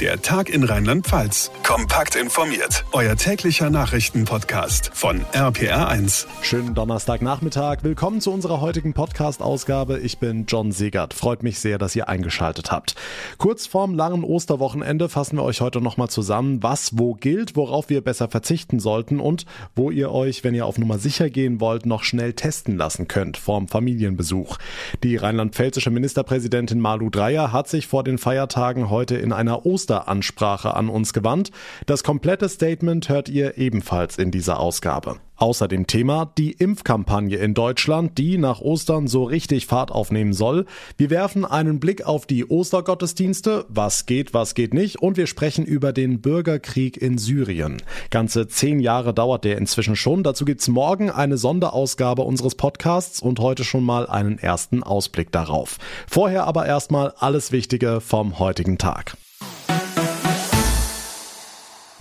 Der Tag in Rheinland-Pfalz. Kompakt informiert. Euer täglicher Nachrichtenpodcast von RPR1. Schönen Donnerstagnachmittag. Willkommen zu unserer heutigen Podcast-Ausgabe. Ich bin John Segert. Freut mich sehr, dass ihr eingeschaltet habt. Kurz vorm langen Osterwochenende fassen wir euch heute nochmal zusammen, was wo gilt, worauf wir besser verzichten sollten und wo ihr euch, wenn ihr auf Nummer sicher gehen wollt, noch schnell testen lassen könnt vorm Familienbesuch. Die rheinland-pfälzische Ministerpräsidentin Malu Dreyer hat sich vor den Feiertagen heute in einer Oster Osteransprache an uns gewandt. Das komplette Statement hört ihr ebenfalls in dieser Ausgabe. Außerdem Thema die Impfkampagne in Deutschland, die nach Ostern so richtig Fahrt aufnehmen soll. Wir werfen einen Blick auf die Ostergottesdienste, was geht, was geht nicht, und wir sprechen über den Bürgerkrieg in Syrien. Ganze zehn Jahre dauert der inzwischen schon. Dazu gibt's morgen eine Sonderausgabe unseres Podcasts und heute schon mal einen ersten Ausblick darauf. Vorher aber erstmal alles Wichtige vom heutigen Tag.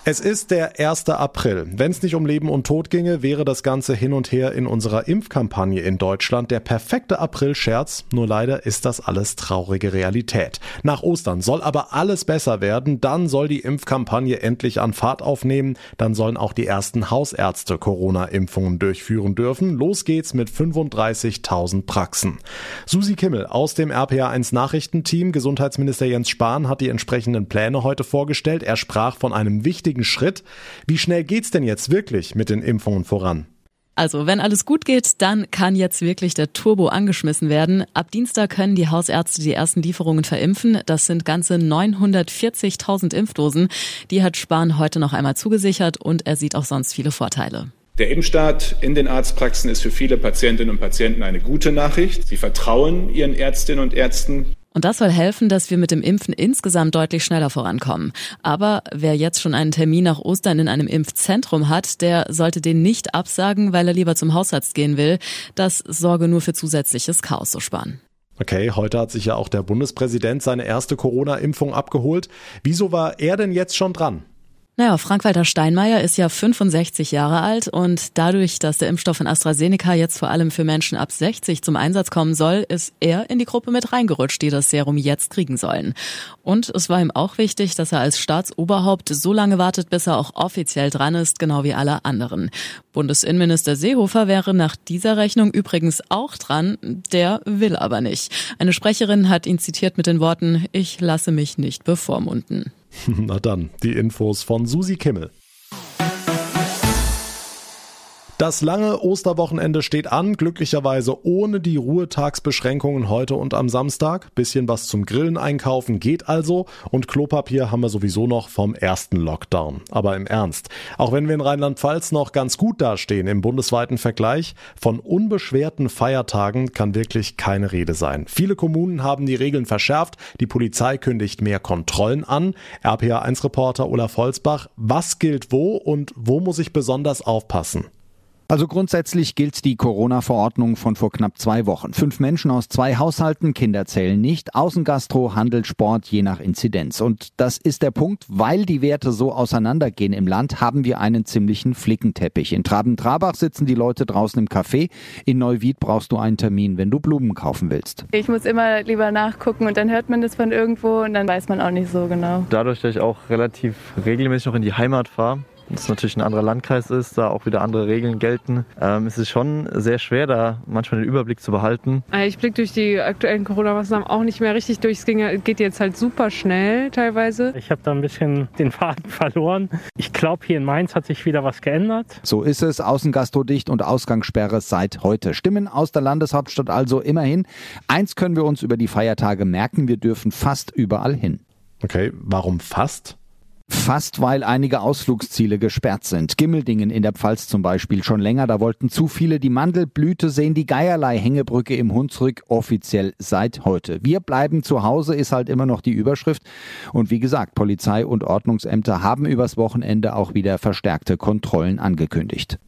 Es ist der 1. April. Wenn es nicht um Leben und Tod ginge, wäre das Ganze hin und her in unserer Impfkampagne in Deutschland der perfekte April-Scherz. Nur leider ist das alles traurige Realität. Nach Ostern soll aber alles besser werden. Dann soll die Impfkampagne endlich an Fahrt aufnehmen. Dann sollen auch die ersten Hausärzte Corona-Impfungen durchführen dürfen. Los geht's mit 35.000 Praxen. Susi Kimmel aus dem RPA1 Nachrichtenteam, Gesundheitsminister Jens Spahn hat die entsprechenden Pläne heute vorgestellt. Er sprach von einem wichtigen richtigen Schritt. Wie schnell geht's denn jetzt wirklich mit den Impfungen voran? Also, wenn alles gut geht, dann kann jetzt wirklich der Turbo angeschmissen werden. Ab Dienstag können die Hausärzte die ersten Lieferungen verimpfen. Das sind ganze 940.000 Impfdosen. Die hat Spahn heute noch einmal zugesichert und er sieht auch sonst viele Vorteile. Der Impfstart in den Arztpraxen ist für viele Patientinnen und Patienten eine gute Nachricht. Sie vertrauen ihren Ärztinnen und Ärzten. Und das soll helfen, dass wir mit dem Impfen insgesamt deutlich schneller vorankommen. Aber wer jetzt schon einen Termin nach Ostern in einem Impfzentrum hat, der sollte den nicht absagen, weil er lieber zum Hausarzt gehen will. Das sorge nur für zusätzliches Chaos, so sparen. Okay, heute hat sich ja auch der Bundespräsident seine erste Corona-Impfung abgeholt. Wieso war er denn jetzt schon dran? Naja, Frank-Walter Steinmeier ist ja 65 Jahre alt und dadurch, dass der Impfstoff von AstraZeneca jetzt vor allem für Menschen ab 60 zum Einsatz kommen soll, ist er in die Gruppe mit reingerutscht, die das Serum jetzt kriegen sollen. Und es war ihm auch wichtig, dass er als Staatsoberhaupt so lange wartet, bis er auch offiziell dran ist, genau wie alle anderen. Bundesinnenminister Seehofer wäre nach dieser Rechnung übrigens auch dran, der will aber nicht. Eine Sprecherin hat ihn zitiert mit den Worten, ich lasse mich nicht bevormunden. Na dann, die Infos von Susi Kimmel. Das lange Osterwochenende steht an, glücklicherweise ohne die Ruhetagsbeschränkungen heute und am Samstag. Bisschen was zum Grillen einkaufen geht also und Klopapier haben wir sowieso noch vom ersten Lockdown. Aber im Ernst, auch wenn wir in Rheinland-Pfalz noch ganz gut dastehen im bundesweiten Vergleich, von unbeschwerten Feiertagen kann wirklich keine Rede sein. Viele Kommunen haben die Regeln verschärft, die Polizei kündigt mehr Kontrollen an. RPA1-Reporter Olaf Holzbach, was gilt wo und wo muss ich besonders aufpassen? Also grundsätzlich gilt die Corona-Verordnung von vor knapp zwei Wochen. Fünf Menschen aus zwei Haushalten, Kinder zählen nicht, Außengastro, Handel, Sport je nach Inzidenz. Und das ist der Punkt, weil die Werte so auseinandergehen im Land, haben wir einen ziemlichen Flickenteppich. In Traben-Trabach sitzen die Leute draußen im Café. In Neuwied brauchst du einen Termin, wenn du Blumen kaufen willst. Ich muss immer lieber nachgucken und dann hört man das von irgendwo und dann weiß man auch nicht so genau. Dadurch, dass ich auch relativ regelmäßig noch in die Heimat fahre, das natürlich ein anderer Landkreis ist, da auch wieder andere Regeln gelten. Ähm, es ist schon sehr schwer, da manchmal den Überblick zu behalten. Äh, ich blicke durch die aktuellen Corona-Maßnahmen auch nicht mehr richtig durch. Es geht jetzt halt super schnell teilweise. Ich habe da ein bisschen den Faden verloren. Ich glaube, hier in Mainz hat sich wieder was geändert. So ist es. Außengastro dicht und Ausgangssperre seit heute. Stimmen aus der Landeshauptstadt also immerhin. Eins können wir uns über die Feiertage merken. Wir dürfen fast überall hin. Okay, warum fast? Fast weil einige Ausflugsziele gesperrt sind. Gimmeldingen in der Pfalz zum Beispiel schon länger. Da wollten zu viele die Mandelblüte sehen. Die Geierlei-Hängebrücke im Hunsrück offiziell seit heute. Wir bleiben zu Hause ist halt immer noch die Überschrift. Und wie gesagt, Polizei und Ordnungsämter haben übers Wochenende auch wieder verstärkte Kontrollen angekündigt.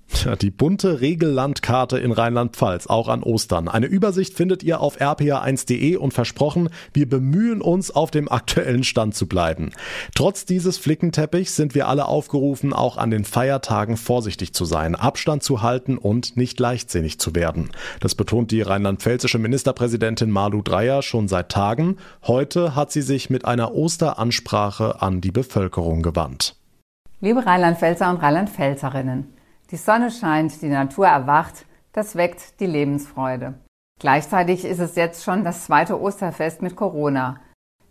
Die bunte Regellandkarte in Rheinland-Pfalz, auch an Ostern. Eine Übersicht findet ihr auf rpa1.de und versprochen, wir bemühen uns, auf dem aktuellen Stand zu bleiben. Trotz dieses Flickenteppichs sind wir alle aufgerufen, auch an den Feiertagen vorsichtig zu sein, Abstand zu halten und nicht leichtsinnig zu werden. Das betont die rheinland-pfälzische Ministerpräsidentin Malu Dreyer schon seit Tagen. Heute hat sie sich mit einer Osteransprache an die Bevölkerung gewandt. Liebe Rheinland-Pfälzer und Rheinland-Pfälzerinnen, die Sonne scheint, die Natur erwacht, das weckt die Lebensfreude. Gleichzeitig ist es jetzt schon das zweite Osterfest mit Corona.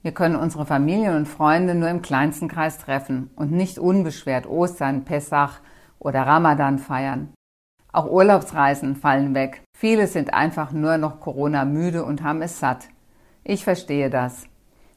Wir können unsere Familien und Freunde nur im kleinsten Kreis treffen und nicht unbeschwert Ostern, Pessach oder Ramadan feiern. Auch Urlaubsreisen fallen weg. Viele sind einfach nur noch Corona müde und haben es satt. Ich verstehe das.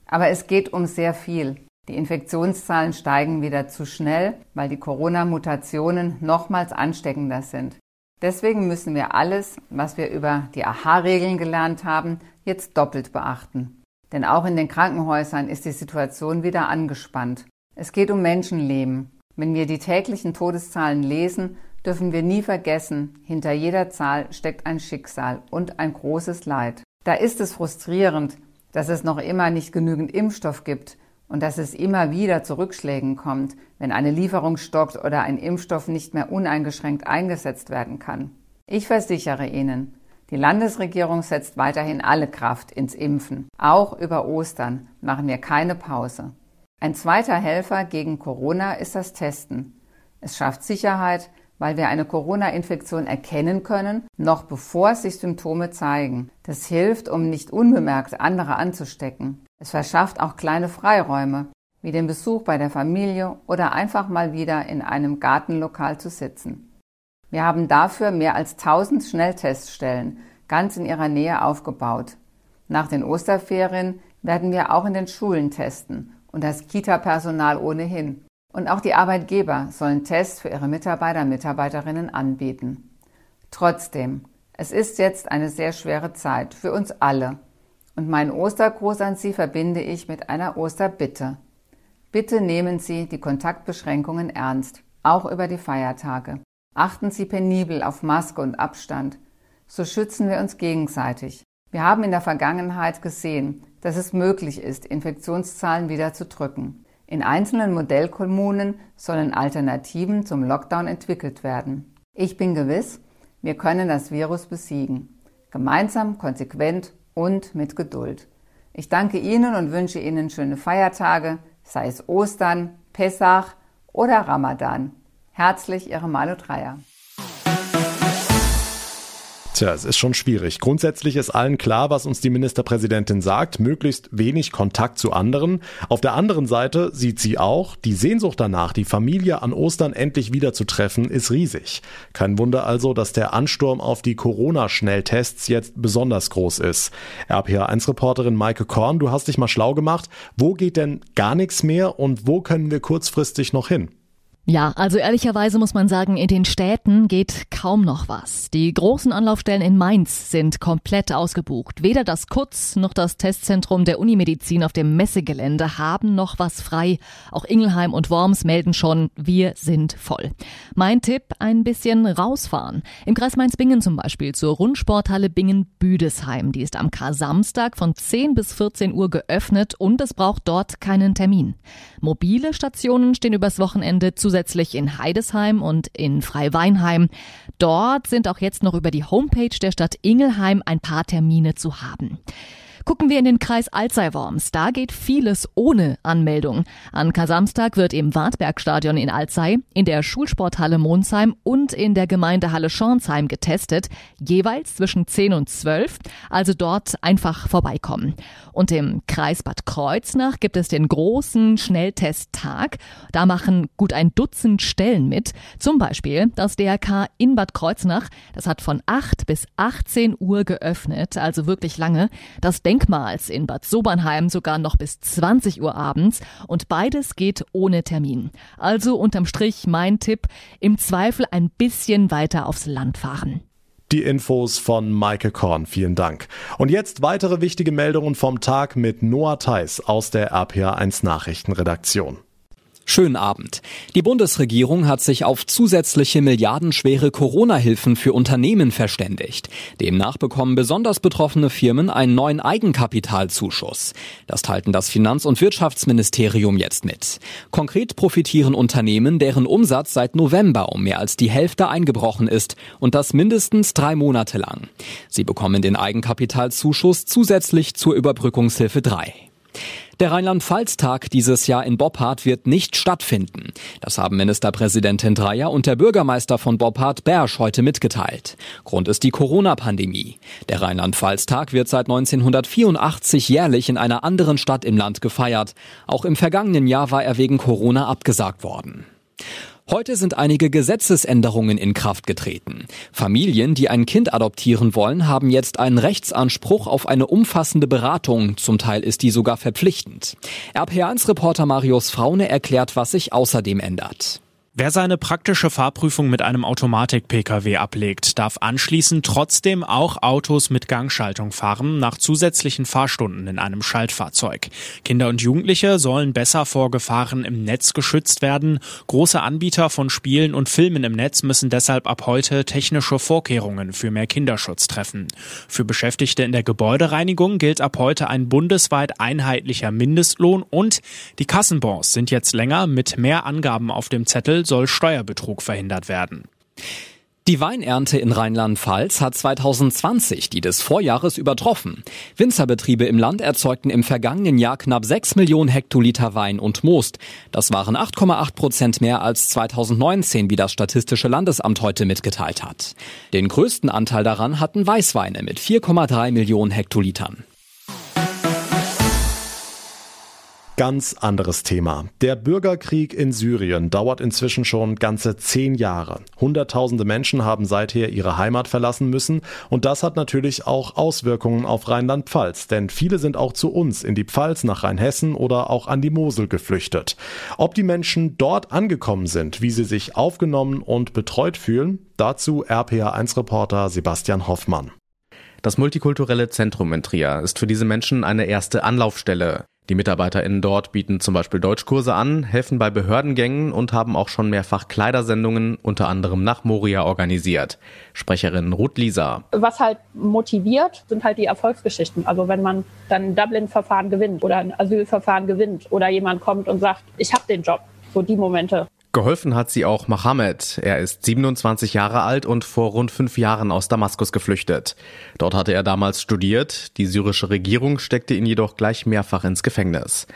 Aber es geht um sehr viel. Die Infektionszahlen steigen wieder zu schnell, weil die Corona-Mutationen nochmals ansteckender sind. Deswegen müssen wir alles, was wir über die AHA-Regeln gelernt haben, jetzt doppelt beachten. Denn auch in den Krankenhäusern ist die Situation wieder angespannt. Es geht um Menschenleben. Wenn wir die täglichen Todeszahlen lesen, dürfen wir nie vergessen, hinter jeder Zahl steckt ein Schicksal und ein großes Leid. Da ist es frustrierend, dass es noch immer nicht genügend Impfstoff gibt, und dass es immer wieder zu Rückschlägen kommt, wenn eine Lieferung stockt oder ein Impfstoff nicht mehr uneingeschränkt eingesetzt werden kann. Ich versichere Ihnen, die Landesregierung setzt weiterhin alle Kraft ins Impfen. Auch über Ostern machen wir keine Pause. Ein zweiter Helfer gegen Corona ist das Testen. Es schafft Sicherheit, weil wir eine Corona-Infektion erkennen können, noch bevor sich Symptome zeigen. Das hilft, um nicht unbemerkt andere anzustecken. Es verschafft auch kleine Freiräume, wie den Besuch bei der Familie oder einfach mal wieder in einem Gartenlokal zu sitzen. Wir haben dafür mehr als 1000 Schnellteststellen ganz in ihrer Nähe aufgebaut. Nach den Osterferien werden wir auch in den Schulen testen und das Kita-Personal ohnehin. Und auch die Arbeitgeber sollen Tests für ihre Mitarbeiter und Mitarbeiterinnen anbieten. Trotzdem, es ist jetzt eine sehr schwere Zeit für uns alle und meinen Ostergruß an Sie verbinde ich mit einer Osterbitte. Bitte nehmen Sie die Kontaktbeschränkungen ernst, auch über die Feiertage. Achten Sie penibel auf Maske und Abstand. So schützen wir uns gegenseitig. Wir haben in der Vergangenheit gesehen, dass es möglich ist, Infektionszahlen wieder zu drücken. In einzelnen Modellkommunen sollen Alternativen zum Lockdown entwickelt werden. Ich bin gewiss, wir können das Virus besiegen. Gemeinsam, konsequent und mit Geduld. Ich danke Ihnen und wünsche Ihnen schöne Feiertage, sei es Ostern, Pessach oder Ramadan. Herzlich Ihre Malu Dreier. Tja, es ist schon schwierig. Grundsätzlich ist allen klar, was uns die Ministerpräsidentin sagt, möglichst wenig Kontakt zu anderen. Auf der anderen Seite sieht sie auch, die Sehnsucht danach, die Familie an Ostern endlich wieder zu treffen, ist riesig. Kein Wunder also, dass der Ansturm auf die Corona-Schnelltests jetzt besonders groß ist. RPA1-Reporterin Maike Korn, du hast dich mal schlau gemacht. Wo geht denn gar nichts mehr und wo können wir kurzfristig noch hin? Ja, also ehrlicherweise muss man sagen, in den Städten geht kaum noch was. Die großen Anlaufstellen in Mainz sind komplett ausgebucht. Weder das Kutz noch das Testzentrum der Unimedizin auf dem Messegelände haben noch was frei. Auch Ingelheim und Worms melden schon, wir sind voll. Mein Tipp, ein bisschen rausfahren. Im Kreis Mainz-Bingen zum Beispiel zur Rundsporthalle Bingen-Büdesheim. Die ist am Kar-Samstag von 10 bis 14 Uhr geöffnet und es braucht dort keinen Termin. Mobile Stationen stehen übers Wochenende zusätzlich zusätzlich in Heidesheim und in Freiweinheim. Dort sind auch jetzt noch über die Homepage der Stadt Ingelheim ein paar Termine zu haben. Gucken wir in den Kreis Alzey-Worms. Da geht vieles ohne Anmeldung. An Kasamstag wird im Wartbergstadion in Alzey, in der Schulsporthalle Monsheim und in der Gemeindehalle Schornsheim getestet, jeweils zwischen 10 und 12, also dort einfach vorbeikommen. Und im Kreis Bad Kreuznach gibt es den großen Schnelltesttag. Da machen gut ein Dutzend Stellen mit. Zum Beispiel das DRK in Bad Kreuznach. Das hat von 8 bis 18 Uhr geöffnet, also wirklich lange. Das Denk Denkmals in Bad Sobernheim sogar noch bis 20 Uhr abends und beides geht ohne Termin. Also unterm Strich mein Tipp, im Zweifel ein bisschen weiter aufs Land fahren. Die Infos von Maike Korn. Vielen Dank. Und jetzt weitere wichtige Meldungen vom Tag mit Noah Theis aus der RPA1 Nachrichtenredaktion. Schönen Abend. Die Bundesregierung hat sich auf zusätzliche milliardenschwere Corona-Hilfen für Unternehmen verständigt. Demnach bekommen besonders betroffene Firmen einen neuen Eigenkapitalzuschuss. Das teilten das Finanz- und Wirtschaftsministerium jetzt mit. Konkret profitieren Unternehmen, deren Umsatz seit November um mehr als die Hälfte eingebrochen ist und das mindestens drei Monate lang. Sie bekommen den Eigenkapitalzuschuss zusätzlich zur Überbrückungshilfe 3. Der Rheinland-Pfalz-Tag dieses Jahr in Boppard wird nicht stattfinden. Das haben Ministerpräsidentin Dreyer und der Bürgermeister von Boppard Bersch heute mitgeteilt. Grund ist die Corona-Pandemie. Der Rheinland-Pfalz-Tag wird seit 1984 jährlich in einer anderen Stadt im Land gefeiert. Auch im vergangenen Jahr war er wegen Corona abgesagt worden. Heute sind einige Gesetzesänderungen in Kraft getreten. Familien, die ein Kind adoptieren wollen, haben jetzt einen Rechtsanspruch auf eine umfassende Beratung. Zum Teil ist die sogar verpflichtend. RPA1-Reporter Marius Fraune erklärt, was sich außerdem ändert. Wer seine praktische Fahrprüfung mit einem Automatik-Pkw ablegt, darf anschließend trotzdem auch Autos mit Gangschaltung fahren, nach zusätzlichen Fahrstunden in einem Schaltfahrzeug. Kinder und Jugendliche sollen besser vor Gefahren im Netz geschützt werden. Große Anbieter von Spielen und Filmen im Netz müssen deshalb ab heute technische Vorkehrungen für mehr Kinderschutz treffen. Für Beschäftigte in der Gebäudereinigung gilt ab heute ein bundesweit einheitlicher Mindestlohn und die Kassenbons sind jetzt länger mit mehr Angaben auf dem Zettel soll Steuerbetrug verhindert werden. Die Weinernte in Rheinland-Pfalz hat 2020 die des Vorjahres übertroffen. Winzerbetriebe im Land erzeugten im vergangenen Jahr knapp 6 Millionen Hektoliter Wein und Most. Das waren 8,8 Prozent mehr als 2019, wie das Statistische Landesamt heute mitgeteilt hat. Den größten Anteil daran hatten Weißweine mit 4,3 Millionen Hektolitern. Ganz anderes Thema. Der Bürgerkrieg in Syrien dauert inzwischen schon ganze zehn Jahre. Hunderttausende Menschen haben seither ihre Heimat verlassen müssen und das hat natürlich auch Auswirkungen auf Rheinland-Pfalz, denn viele sind auch zu uns in die Pfalz nach Rheinhessen oder auch an die Mosel geflüchtet. Ob die Menschen dort angekommen sind, wie sie sich aufgenommen und betreut fühlen, dazu RPA1-Reporter Sebastian Hoffmann. Das multikulturelle Zentrum in Trier ist für diese Menschen eine erste Anlaufstelle. Die MitarbeiterInnen dort bieten zum Beispiel Deutschkurse an, helfen bei Behördengängen und haben auch schon mehrfach Kleidersendungen unter anderem nach Moria organisiert. Sprecherin Ruth Lisa. Was halt motiviert, sind halt die Erfolgsgeschichten. Also wenn man dann ein Dublin-Verfahren gewinnt oder ein Asylverfahren gewinnt oder jemand kommt und sagt, ich habe den Job. So die Momente. Geholfen hat sie auch Mohammed. Er ist 27 Jahre alt und vor rund fünf Jahren aus Damaskus geflüchtet. Dort hatte er damals studiert. Die syrische Regierung steckte ihn jedoch gleich mehrfach ins Gefängnis.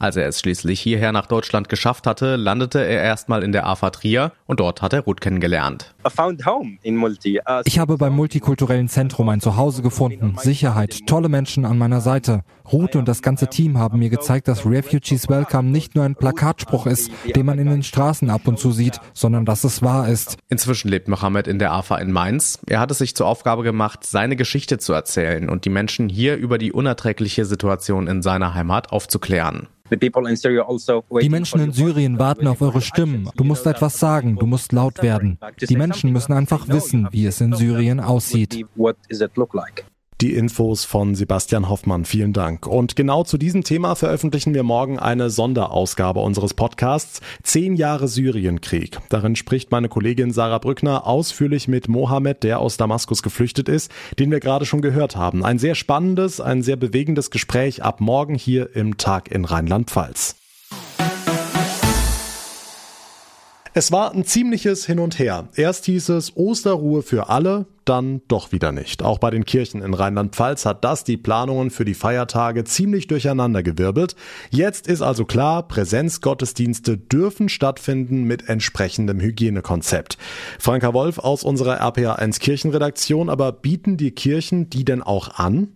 Als er es schließlich hierher nach Deutschland geschafft hatte, landete er erstmal in der AFA Trier und dort hat er Ruth kennengelernt. Ich habe beim multikulturellen Zentrum ein Zuhause gefunden, Sicherheit, tolle Menschen an meiner Seite. Ruth und das ganze Team haben mir gezeigt, dass Refugees Welcome nicht nur ein Plakatspruch ist, den man in den Straßen ab und zu sieht, sondern dass es wahr ist. Inzwischen lebt Mohammed in der AFA in Mainz. Er hat es sich zur Aufgabe gemacht, seine Geschichte zu erzählen und die Menschen hier über die unerträgliche Situation in seiner Heimat aufzuklären. Also die Menschen in Syrien warten auf eure Stimmen. Du musst etwas sagen, du musst laut werden. Die Menschen müssen einfach wissen, wie es in Syrien aussieht. Die Infos von Sebastian Hoffmann. Vielen Dank. Und genau zu diesem Thema veröffentlichen wir morgen eine Sonderausgabe unseres Podcasts Zehn Jahre Syrienkrieg. Darin spricht meine Kollegin Sarah Brückner ausführlich mit Mohammed, der aus Damaskus geflüchtet ist, den wir gerade schon gehört haben. Ein sehr spannendes, ein sehr bewegendes Gespräch ab morgen hier im Tag in Rheinland-Pfalz. Es war ein ziemliches Hin und Her. Erst hieß es Osterruhe für alle, dann doch wieder nicht. Auch bei den Kirchen in Rheinland-Pfalz hat das die Planungen für die Feiertage ziemlich durcheinandergewirbelt. Jetzt ist also klar, Präsenzgottesdienste dürfen stattfinden mit entsprechendem Hygienekonzept. Franka Wolf aus unserer RPA1 Kirchenredaktion, aber bieten die Kirchen die denn auch an?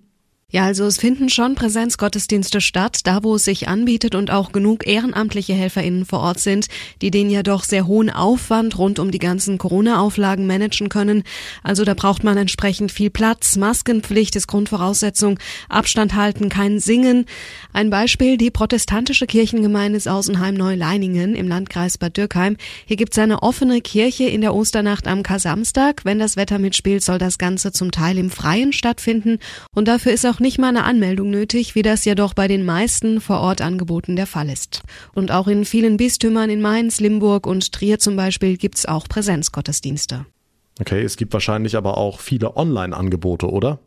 Ja, also es finden schon Präsenzgottesdienste statt, da wo es sich anbietet und auch genug ehrenamtliche HelferInnen vor Ort sind, die den ja doch sehr hohen Aufwand rund um die ganzen Corona-Auflagen managen können. Also da braucht man entsprechend viel Platz. Maskenpflicht ist Grundvoraussetzung. Abstand halten, kein Singen. Ein Beispiel, die protestantische Kirchengemeinde Sausenheim-Neuleiningen im Landkreis Bad Dürkheim. Hier gibt's eine offene Kirche in der Osternacht am Kasamstag. Wenn das Wetter mitspielt, soll das Ganze zum Teil im Freien stattfinden und dafür ist auch nicht mal eine Anmeldung nötig, wie das jedoch bei den meisten Vor-Ort-Angeboten der Fall ist. Und auch in vielen Bistümern in Mainz, Limburg und Trier zum Beispiel gibt's auch Präsenzgottesdienste. Okay, es gibt wahrscheinlich aber auch viele Online-Angebote, oder?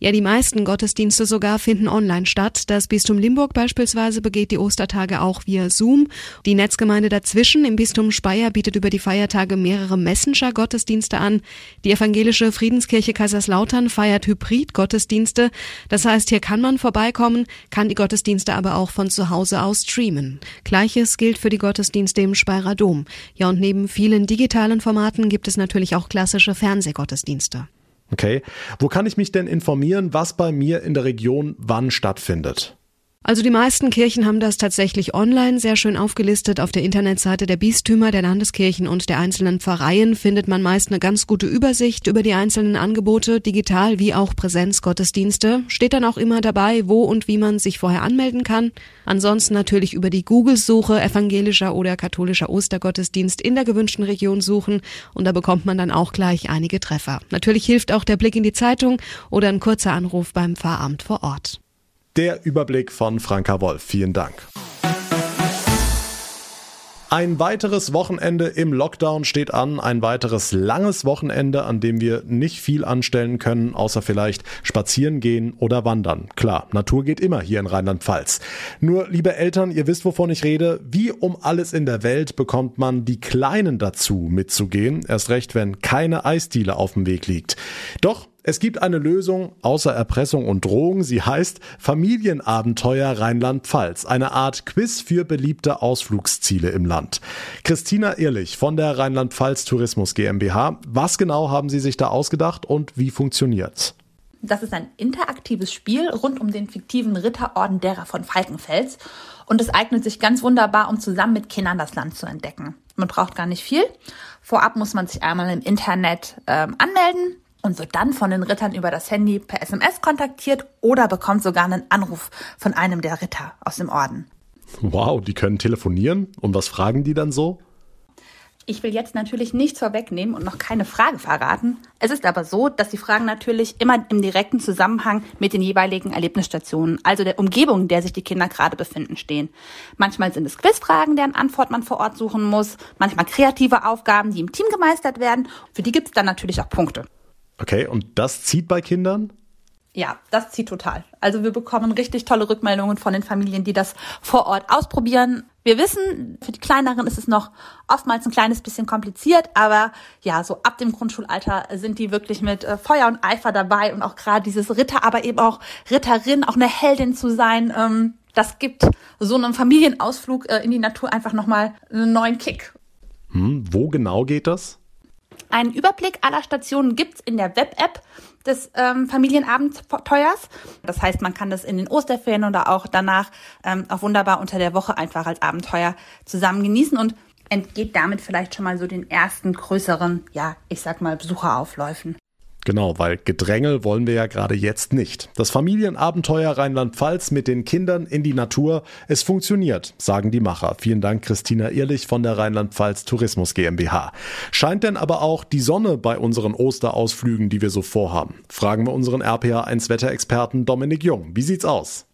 Ja, die meisten Gottesdienste sogar finden online statt. Das Bistum Limburg beispielsweise begeht die Ostertage auch via Zoom. Die Netzgemeinde dazwischen im Bistum Speyer bietet über die Feiertage mehrere Messenger-Gottesdienste an. Die evangelische Friedenskirche Kaiserslautern feiert Hybrid-Gottesdienste. Das heißt, hier kann man vorbeikommen, kann die Gottesdienste aber auch von zu Hause aus streamen. Gleiches gilt für die Gottesdienste im Speyerer Dom. Ja, und neben vielen digitalen Formaten gibt es natürlich auch klassische Fernsehgottesdienste. Okay. Wo kann ich mich denn informieren, was bei mir in der Region wann stattfindet? Also die meisten Kirchen haben das tatsächlich online sehr schön aufgelistet. Auf der Internetseite der Bistümer, der Landeskirchen und der einzelnen Pfarreien findet man meist eine ganz gute Übersicht über die einzelnen Angebote, digital wie auch Präsenzgottesdienste. Steht dann auch immer dabei, wo und wie man sich vorher anmelden kann. Ansonsten natürlich über die Google-Suche evangelischer oder katholischer Ostergottesdienst in der gewünschten Region suchen und da bekommt man dann auch gleich einige Treffer. Natürlich hilft auch der Blick in die Zeitung oder ein kurzer Anruf beim Pfarramt vor Ort. Der Überblick von Franka Wolf. Vielen Dank. Ein weiteres Wochenende im Lockdown steht an, ein weiteres langes Wochenende, an dem wir nicht viel anstellen können, außer vielleicht spazieren gehen oder wandern. Klar, Natur geht immer hier in Rheinland-Pfalz. Nur, liebe Eltern, ihr wisst, wovon ich rede, wie um alles in der Welt bekommt man die Kleinen dazu mitzugehen, erst recht, wenn keine Eisdiele auf dem Weg liegt. Doch es gibt eine Lösung außer Erpressung und Drohung. Sie heißt Familienabenteuer Rheinland-Pfalz. Eine Art Quiz für beliebte Ausflugsziele im Land. Christina Ehrlich von der Rheinland-Pfalz Tourismus GmbH. Was genau haben Sie sich da ausgedacht und wie funktioniert's? Das ist ein interaktives Spiel rund um den fiktiven Ritterorden derer von Falkenfels. Und es eignet sich ganz wunderbar, um zusammen mit Kindern das Land zu entdecken. Man braucht gar nicht viel. Vorab muss man sich einmal im Internet ähm, anmelden und wird dann von den Rittern über das Handy per SMS kontaktiert oder bekommt sogar einen Anruf von einem der Ritter aus dem Orden. Wow, die können telefonieren? Und was fragen die dann so? Ich will jetzt natürlich nichts vorwegnehmen und noch keine Frage verraten. Es ist aber so, dass die Fragen natürlich immer im direkten Zusammenhang mit den jeweiligen Erlebnisstationen, also der Umgebung, in der sich die Kinder gerade befinden, stehen. Manchmal sind es Quizfragen, deren Antwort man vor Ort suchen muss, manchmal kreative Aufgaben, die im Team gemeistert werden. Für die gibt es dann natürlich auch Punkte. Okay, und das zieht bei Kindern? Ja, das zieht total. Also wir bekommen richtig tolle Rückmeldungen von den Familien, die das vor Ort ausprobieren. Wir wissen, für die Kleineren ist es noch oftmals ein kleines bisschen kompliziert, aber ja, so ab dem Grundschulalter sind die wirklich mit äh, Feuer und Eifer dabei und auch gerade dieses Ritter, aber eben auch Ritterin, auch eine Heldin zu sein, ähm, das gibt so einem Familienausflug äh, in die Natur einfach nochmal einen neuen Kick. Hm, wo genau geht das? Einen Überblick aller Stationen gibt's in der Web-App des ähm, Familienabenteuers. Das heißt, man kann das in den Osterferien oder auch danach ähm, auch wunderbar unter der Woche einfach als Abenteuer zusammen genießen und entgeht damit vielleicht schon mal so den ersten größeren, ja, ich sag mal, Besucheraufläufen. Genau, weil Gedrängel wollen wir ja gerade jetzt nicht. Das Familienabenteuer Rheinland-Pfalz mit den Kindern in die Natur, es funktioniert, sagen die Macher. Vielen Dank Christina Ehrlich von der Rheinland-Pfalz Tourismus GmbH. Scheint denn aber auch die Sonne bei unseren Osterausflügen, die wir so vorhaben? Fragen wir unseren RPA1-Wetterexperten Dominik Jung. Wie sieht's aus?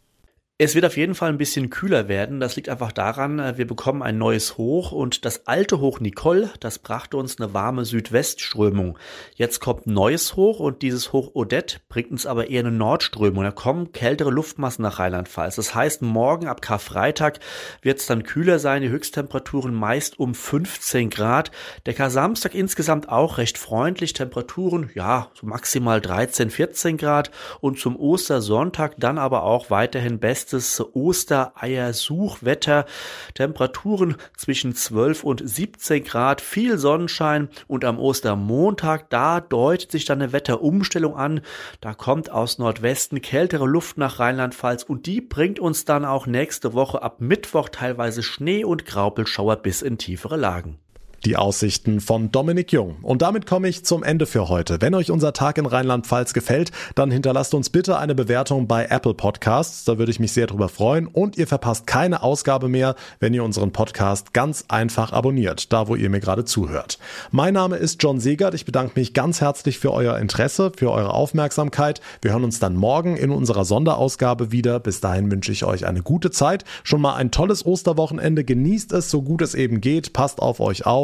Es wird auf jeden Fall ein bisschen kühler werden. Das liegt einfach daran, äh, wir bekommen ein neues Hoch und das alte Hoch Nicole, das brachte uns eine warme Südwestströmung. Jetzt kommt neues Hoch und dieses Hoch Odette bringt uns aber eher eine Nordströmung. Da kommen kältere Luftmassen nach Rheinland-Pfalz. Das heißt, morgen ab Karfreitag wird es dann kühler sein. Die Höchsttemperaturen meist um 15 Grad. Der Kar-Samstag insgesamt auch recht freundlich. Temperaturen, ja, so maximal 13, 14 Grad und zum Ostersonntag dann aber auch weiterhin best bestes Ostereiersuchwetter. Temperaturen zwischen 12 und 17 Grad, viel Sonnenschein und am Ostermontag, da deutet sich dann eine Wetterumstellung an. Da kommt aus Nordwesten kältere Luft nach Rheinland-Pfalz und die bringt uns dann auch nächste Woche ab Mittwoch teilweise Schnee und Graupelschauer bis in tiefere Lagen. Die Aussichten von Dominik Jung. Und damit komme ich zum Ende für heute. Wenn euch unser Tag in Rheinland-Pfalz gefällt, dann hinterlasst uns bitte eine Bewertung bei Apple Podcasts. Da würde ich mich sehr drüber freuen. Und ihr verpasst keine Ausgabe mehr, wenn ihr unseren Podcast ganz einfach abonniert, da wo ihr mir gerade zuhört. Mein Name ist John Segert. Ich bedanke mich ganz herzlich für euer Interesse, für eure Aufmerksamkeit. Wir hören uns dann morgen in unserer Sonderausgabe wieder. Bis dahin wünsche ich euch eine gute Zeit. Schon mal ein tolles Osterwochenende. Genießt es, so gut es eben geht. Passt auf euch